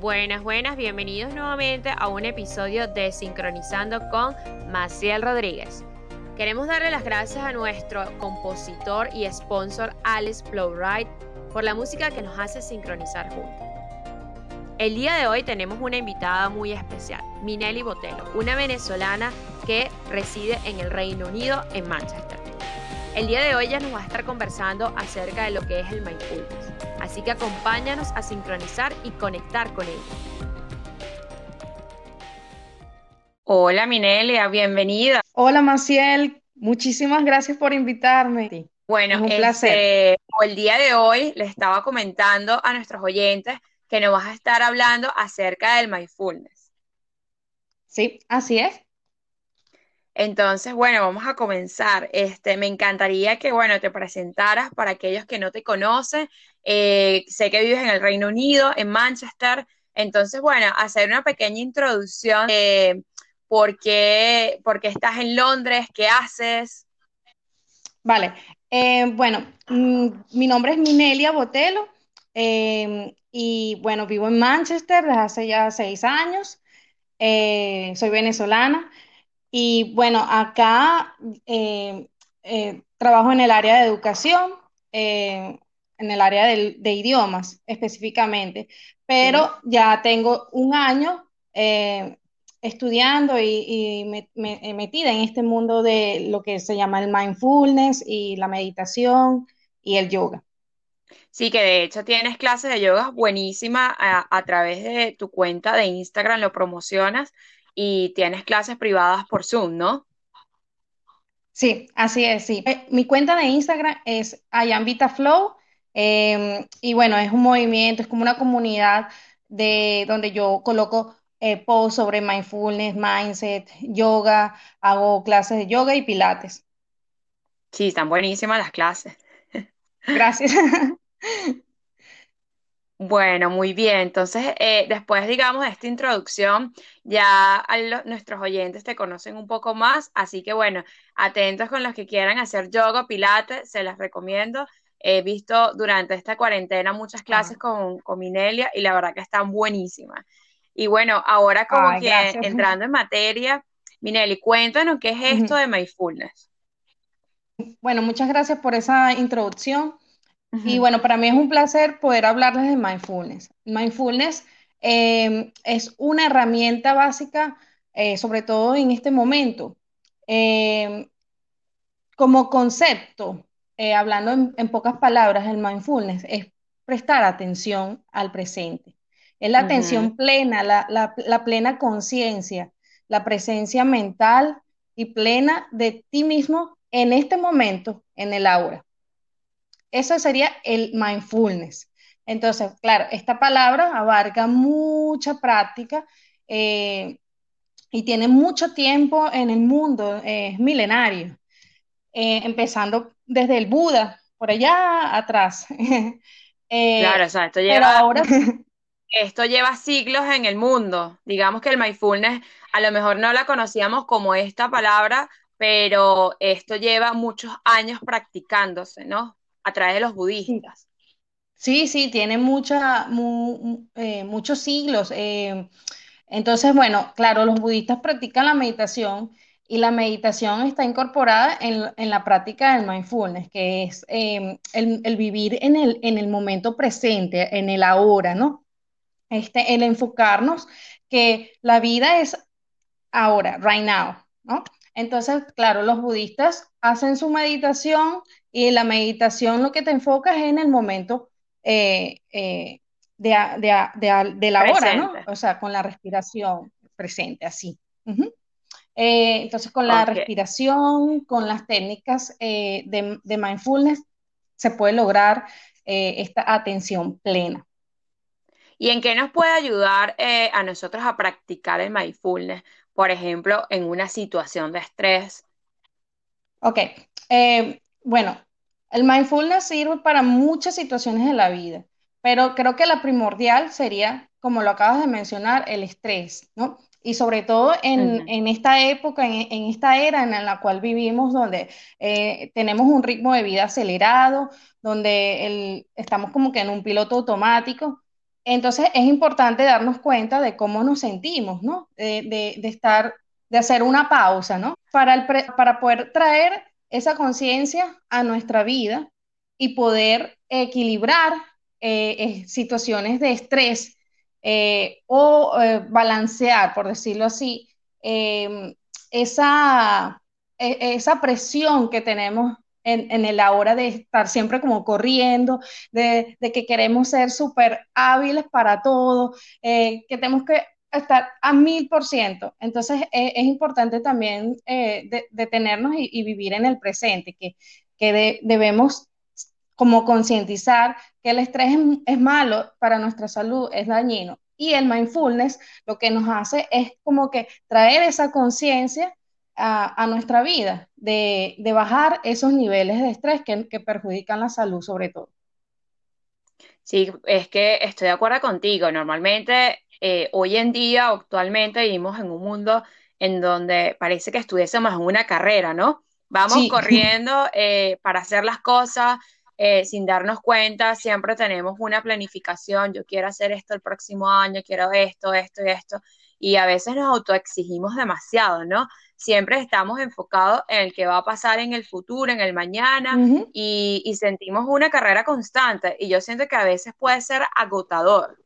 Buenas, buenas, bienvenidos nuevamente a un episodio de Sincronizando con Maciel Rodríguez. Queremos darle las gracias a nuestro compositor y sponsor Alice Flowride por la música que nos hace sincronizar juntos. El día de hoy tenemos una invitada muy especial, Minelli Botelo, una venezolana que reside en el Reino Unido, en Manchester. El día de hoy ella nos va a estar conversando acerca de lo que es el mindfulness. Así que acompáñanos a sincronizar y conectar con ella. Hola Minelia, bienvenida. Hola Maciel, muchísimas gracias por invitarme. Bueno, un placer. Este, el día de hoy le estaba comentando a nuestros oyentes que nos vas a estar hablando acerca del mindfulness. Sí, así es. Entonces, bueno, vamos a comenzar. Este, me encantaría que, bueno, te presentaras para aquellos que no te conocen. Eh, sé que vives en el Reino Unido, en Manchester. Entonces, bueno, hacer una pequeña introducción de por qué, estás en Londres, qué haces. Vale, eh, bueno, mm, mi nombre es Minelia Botelo em, y bueno, vivo en Manchester desde hace ya seis años. Eh, soy venezolana. Y bueno, acá eh, eh, trabajo en el área de educación, eh, en el área de, idiomas específicamente, pero ya tengo un año estudiando y, metida en este mundo de lo que se llama el mindfulness y la meditación y el yoga. Sí, que de hecho tienes clases de yoga buenísima a, través de tu cuenta de Instagram, lo promocionas y tienes clases privadas por Zoom, ¿no? Sí, así es, sí. Eh, mi cuenta de Instagram es Ayambita Flow em, y bueno, es un movimiento, es como una comunidad de donde yo coloco eh, posts sobre mindfulness, mindset, yoga, hago clases de yoga y pilates. Sí, están buenísimas las clases. Gracias. Bueno, muy bien. Entonces, eh, después, digamos, de esta introducción, ya nuestros oyentes te conocen un poco más, así que bueno, atentos con los que quieran hacer yoga, pilates, se las recomiendo. He visto durante esta cuarentena muchas clases con, con Minelia y la verdad que están buenísimas. Y bueno, ahora como que entrando en materia, Minelli, cuéntanos qué es esto de mindfulness. Bueno, muchas gracias por esa introducción. Y bueno, para mí es un placer poder hablarles de mindfulness. Mindfulness em, es una herramienta básica, eh, sobre todo en este momento. Em, como concepto, eh, hablando en, pocas palabras, el mindfulness es prestar atención al presente. Es la atención plena, la plena conciencia, la presencia mental y plena de ti mismo en este momento, en el ahora. Eso sería el mindfulness. Entonces, claro, esta palabra abarca mucha práctica eh, y tiene mucho tiempo en el mundo, es milenario, eh, empezando desde el Buda, por allá atrás. Eh, claro, o sea, esto lleva, ahora... esto lleva siglos en el mundo. Digamos que el mindfulness, a lo mejor no la conocíamos como esta palabra, pero esto lleva muchos años practicándose, ¿no? A través de los budistas. Sí, sí, tiene mucha, eh, muchos siglos. Eh, entonces, bueno, claro, los budistas practican la meditación y la meditación está incorporada en, la práctica del mindfulness, que es em, el, vivir en el, en el momento presente, en el ahora, ¿no? Este, el enfocarnos que la vida es ahora, right now, ¿no? Entonces, claro, los budistas hacen su meditación y la meditación lo que te enfocas es en el momento eh, eh, de, la hora, ¿no? O sea, con la respiración presente, así. Eh, entonces, con la respiración, con las técnicas de, de, mindfulness, se puede lograr esta atención plena. ¿Y en qué nos puede ayudar a nosotros a practicar el mindfulness? por ejemplo, en una situación de estrés? Ok, bueno, el mindfulness sirve para muchas situaciones de la vida, pero creo que la primordial sería, como lo acabas de mencionar, el estrés, ¿no? Y sobre todo en, esta época, en, esta era en la cual vivimos, donde eh, tenemos un ritmo de vida acelerado, donde estamos como que en un piloto automático, entonces es importante darnos cuenta de cómo nos sentimos, ¿no? De, estar, de hacer una pausa, ¿no? Para, para poder traer esa conciencia a nuestra vida y poder equilibrar eh, eh, situaciones de estrés eh, o balancear, por decirlo así, em, esa, e, esa presión que tenemos en, en la hora de estar siempre como corriendo, de, que queremos ser súper hábiles para todo, que tenemos que estar a mil por ciento. Entonces es importante también detenernos y, vivir en el presente, que, que debemos como concientizar que el estrés es, malo para nuestra salud, es dañino. Y el mindfulness lo que nos hace es como que traer esa conciencia a, nuestra vida, de, bajar esos niveles de estrés que, perjudican la salud sobre todo. Sí, es que estoy de acuerdo contigo. Normalmente, eh, hoy en día, actualmente, vivimos en un mundo en donde parece que estuviésemos en una carrera, ¿no? Vamos corriendo eh, para hacer las cosas, eh, sin darnos cuenta, siempre tenemos una planificación, yo quiero hacer esto el próximo año, quiero esto, esto y esto, y a veces nos autoexigimos demasiado, ¿no? Siempre estamos enfocados en el que va a pasar en el futuro, en el mañana, y, sentimos una carrera constante, y yo siento que a veces puede ser agotador.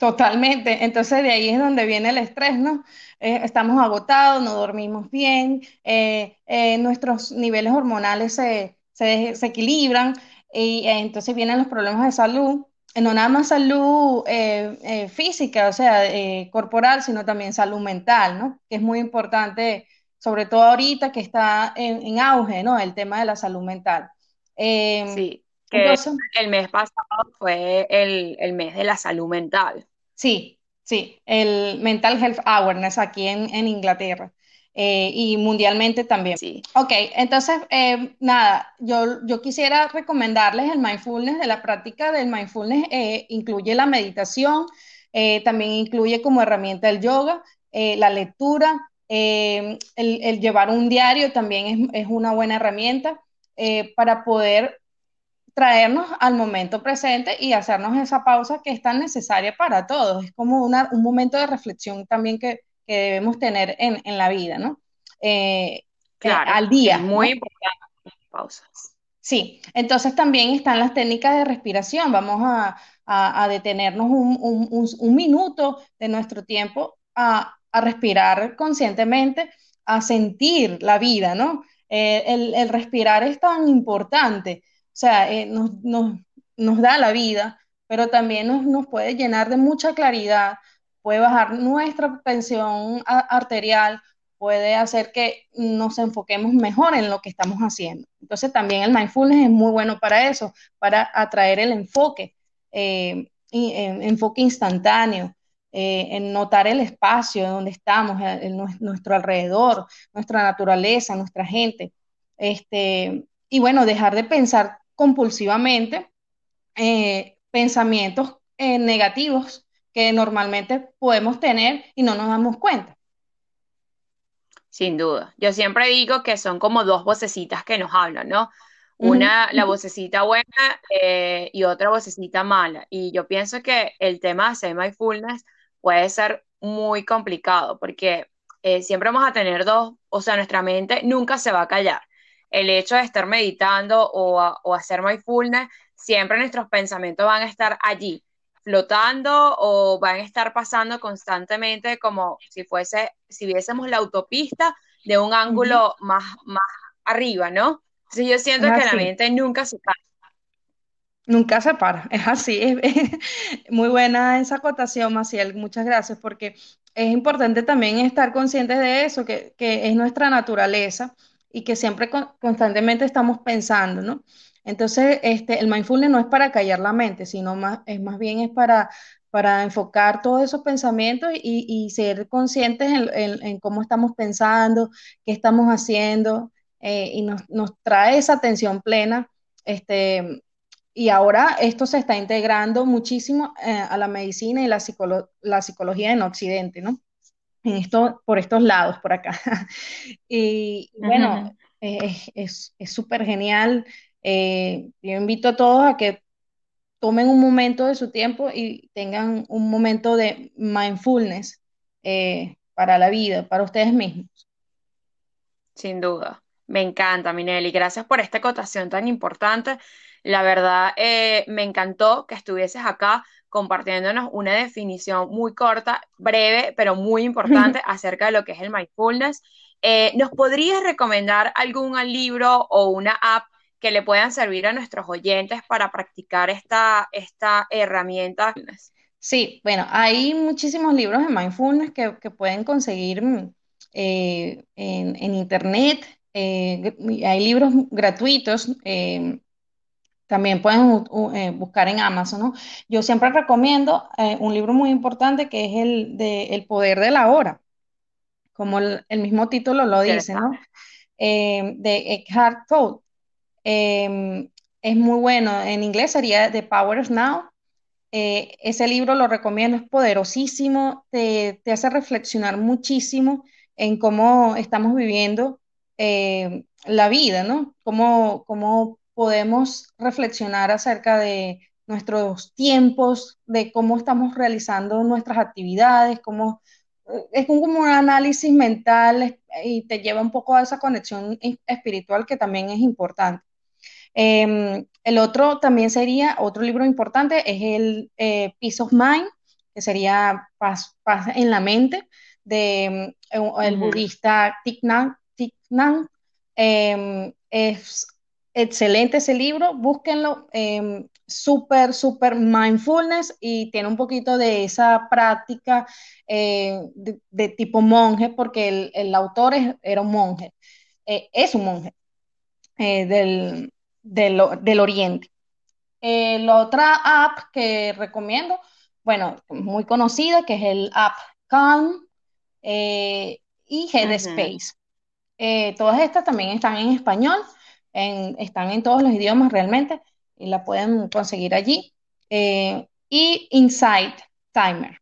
Totalmente, entonces de ahí es donde viene el estrés, ¿no? Eh, estamos agotados, no dormimos bien, eh, nuestros niveles hormonales se, se, se equilibran, y eh, entonces vienen los problemas de salud, eh, no nada más salud eh, física, o sea, corporal, sino también salud mental, ¿no? Que es muy importante, sobre todo ahorita que está en, auge, ¿no? El tema de la salud mental. Sí, que el mes pasado fue el, mes de la salud mental. Sí, sí, el Mental Health Awareness aquí en, en Inglaterra. Eh, y mundialmente también. Sí. Ok, entonces, eh, nada, yo, yo quisiera recomendarles el mindfulness, de la práctica del mindfulness, eh, incluye la meditación, también incluye como herramienta el yoga, la lectura, el, el, llevar un diario también es, es una buena herramienta para poder traernos al momento presente y hacernos esa pausa que es tan necesaria para todos. Es como una, un momento de reflexión también que, que debemos tener en, en la vida, ¿no? Eh, eh, claro, al día. Muy importante pausas. Sí, entonces también están las técnicas de respiración. Vamos a, a, detenernos un, un, un, minuto de nuestro tiempo a, a, respirar conscientemente, a sentir la vida, ¿no? Eh, el, el, respirar es tan importante, o sea, nos, nos, nos, da la vida, pero también nos, nos puede llenar de mucha claridad, puede bajar nuestra tensión arterial, puede hacer que nos enfoquemos mejor en lo que estamos haciendo. Entonces también el mindfulness es muy bueno para eso, para atraer el enfoque, eh, enfoque instantáneo, eh, en notar el espacio donde estamos, eh, en nuestro alrededor, nuestra naturaleza, nuestra gente. Este, y bueno, dejar de pensar compulsivamente pensamientos negativos que normalmente podemos tener y no nos damos cuenta. Sin duda. Yo siempre digo que son como dos vocecitas que nos hablan, ¿no? Una, la vocecita buena eh, y otra vocecita mala. Y yo pienso que el tema de hacer mindfulness puede ser muy complicado porque eh, siempre vamos a tener dos, o sea, nuestra mente nunca se va a callar. El hecho de estar meditando o, o hacer mindfulness, siempre nuestros pensamientos van a estar allí flotando o van a estar pasando constantemente como si fuese, si viésemos la autopista de un ángulo más, más arriba, ¿no? Entonces yo siento que la mente nunca se para. Nunca se para, es así. Es, muy buena esa acotación, Maciel, muchas gracias, porque es importante también estar conscientes de eso, que, que es nuestra naturaleza y que siempre constantemente estamos pensando, ¿no? Entonces, este, el mindfulness no es para callar la mente, sino más, es más bien es para, para enfocar todos esos pensamientos y, ser conscientes en, cómo estamos pensando, qué estamos haciendo, eh, y nos, trae esa atención plena. Este, y ahora esto se está integrando muchísimo eh, a la medicina y la, la psicología en Occidente, ¿no? En esto, por estos lados, por acá. y bueno, es súper genial eh, yo invito a todos a que tomen un momento de su tiempo y tengan un momento de mindfulness eh, para la vida, para ustedes mismos. Sin duda. Me encanta, Minelli. Gracias por esta acotación tan importante. La verdad, eh, me encantó que estuvieses acá compartiéndonos una definición muy corta, breve, pero muy importante acerca de lo que es el mindfulness. Eh, ¿Nos podrías recomendar algún libro o una app que le puedan servir a nuestros oyentes para practicar esta, esta herramienta? Sí, bueno, hay muchísimos libros de mindfulness que, pueden conseguir eh, en, internet. Eh, hay libros gratuitos. Eh, también pueden buscar en Amazon, ¿no? Yo siempre recomiendo un libro muy importante que es el de El poder de la hora, como el, mismo título lo dice, ¿no? de Eckhart Tolle. Em, es muy bueno. En inglés sería The Power of Now. Eh, ese libro lo recomiendo, es poderosísimo, te, hace reflexionar muchísimo en cómo estamos viviendo eh, la vida, ¿no? Cómo, cómo podemos reflexionar acerca de nuestros tiempos, de cómo estamos realizando nuestras actividades, cómo eh, es como un análisis mental y te lleva un poco a esa conexión espiritual que también es importante. Em, el otro también sería, otro libro importante es el eh, Peace of Mind, que sería Paz, en la mente, de em, el budista Thich Nhat em, es excelente ese libro, búsquenlo, súper, súper mindfulness y tiene un poquito de esa práctica eh, de, tipo monje, porque el, autor era un monje, eh, es un monje del, del, Oriente. Eh, la otra app que recomiendo, bueno, muy conocida, que es el app Calm eh, y Headspace. Eh, todas estas también están en español, están en todos los idiomas realmente, y la pueden conseguir allí. y Insight Timer.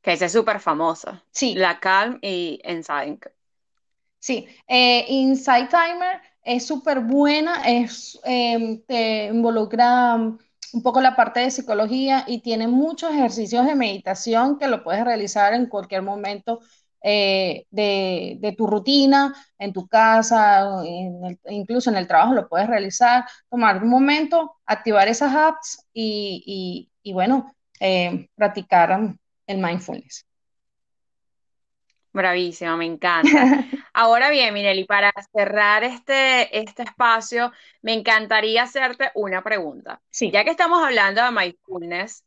Que esa es súper famosa. Sí. La Calm y Insight. Sí, Insight Timer es súper buena, es, em, te involucra un poco la parte de psicología y tiene muchos ejercicios de meditación que lo puedes realizar en cualquier momento eh, de, tu rutina, en tu casa, incluso en el trabajo lo puedes realizar, tomar un momento, activar esas apps y, bueno, eh, practicar el mindfulness. Bravísimo, me encanta. Ahora bien, Minelli, para cerrar este, este espacio, me encantaría hacerte una pregunta. Sí. Ya que estamos hablando de mindfulness,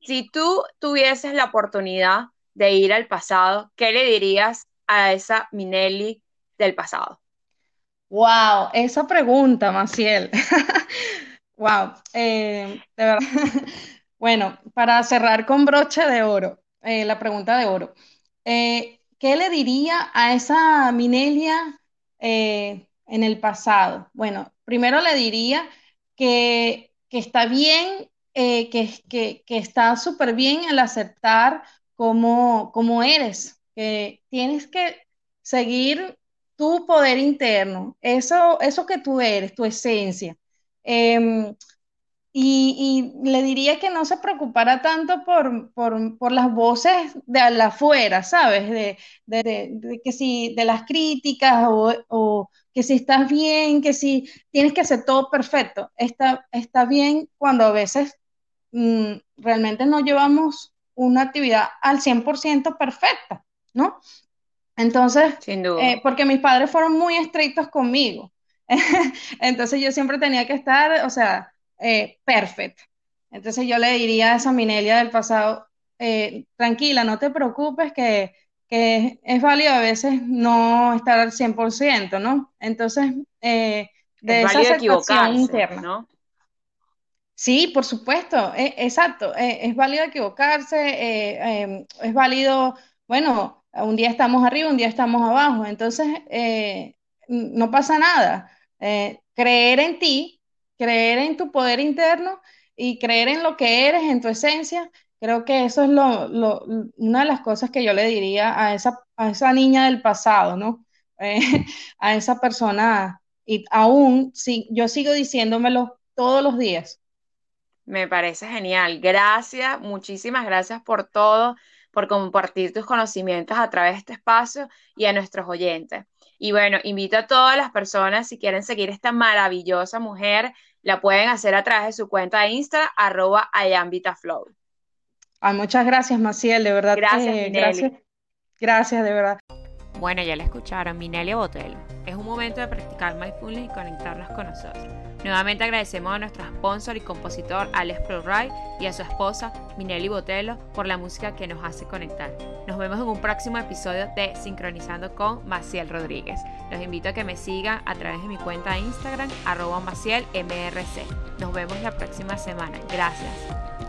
si tú tuvieses la oportunidad de ir al pasado, ¿qué le dirías a esa Minelli del pasado? Wow, esa pregunta, Maciel. wow, eh, de verdad. bueno, para cerrar con broche de oro, eh, la pregunta de oro. Eh, ¿qué le diría a esa Minelia en el pasado? Bueno, primero le diría que, está bien, eh, que, está súper bien el aceptar como, como eres, que tienes que seguir tu poder interno, eso, eso que tú eres, tu esencia. Em, y, le diría que no se preocupara tanto por, las voces de afuera, ¿sabes? De, que si de las críticas o, que si estás bien, que si tienes que hacer todo perfecto. Está, está bien cuando a veces mm, realmente no llevamos una actividad al 100% perfecta, ¿no? Entonces, eh, porque mis padres fueron muy estrictos conmigo. Entonces yo siempre tenía que estar, o sea, eh, perfecto. Entonces yo le diría a esa Minelia del pasado, eh, tranquila, no te preocupes que, es válido a veces no estar al 100%, ¿no? Entonces, eh, de esa aceptación interna. ¿no? Sí, por supuesto, e, exacto, e, es válido equivocarse, em, es válido, bueno, un día estamos arriba, un día estamos abajo, entonces no pasa nada. creer en ti creer en tu poder interno y creer en lo que eres, en tu esencia, creo que eso es lo, una de las cosas que yo le diría a esa, a esa niña del pasado, ¿no? Eh, a esa persona, y aún si, yo sigo diciéndomelo todos los días. Me parece genial. Gracias, muchísimas gracias por todo, por compartir tus conocimientos a través de este espacio y a nuestros oyentes. Y bueno, invito a todas las personas, si quieren seguir esta maravillosa mujer, la pueden hacer a través de su cuenta de Insta, arroba ayambitaflow. Ay, muchas gracias, Maciel, de verdad. Gracias, gracias, gracias, de verdad. Bueno, ya la escucharon, Minelia Botelo. Es un momento de practicar mindfulness y conectarnos con nosotros. Nuevamente agradecemos a nuestro sponsor y compositor Alex ProRide y a su esposa Minelli Botelo por la música que nos hace conectar. Nos vemos en un próximo episodio de Sincronizando con Maciel Rodríguez. Los invito a que me sigan a través de mi cuenta de Instagram, arroba MacielMRC. Nos vemos la próxima semana. Gracias.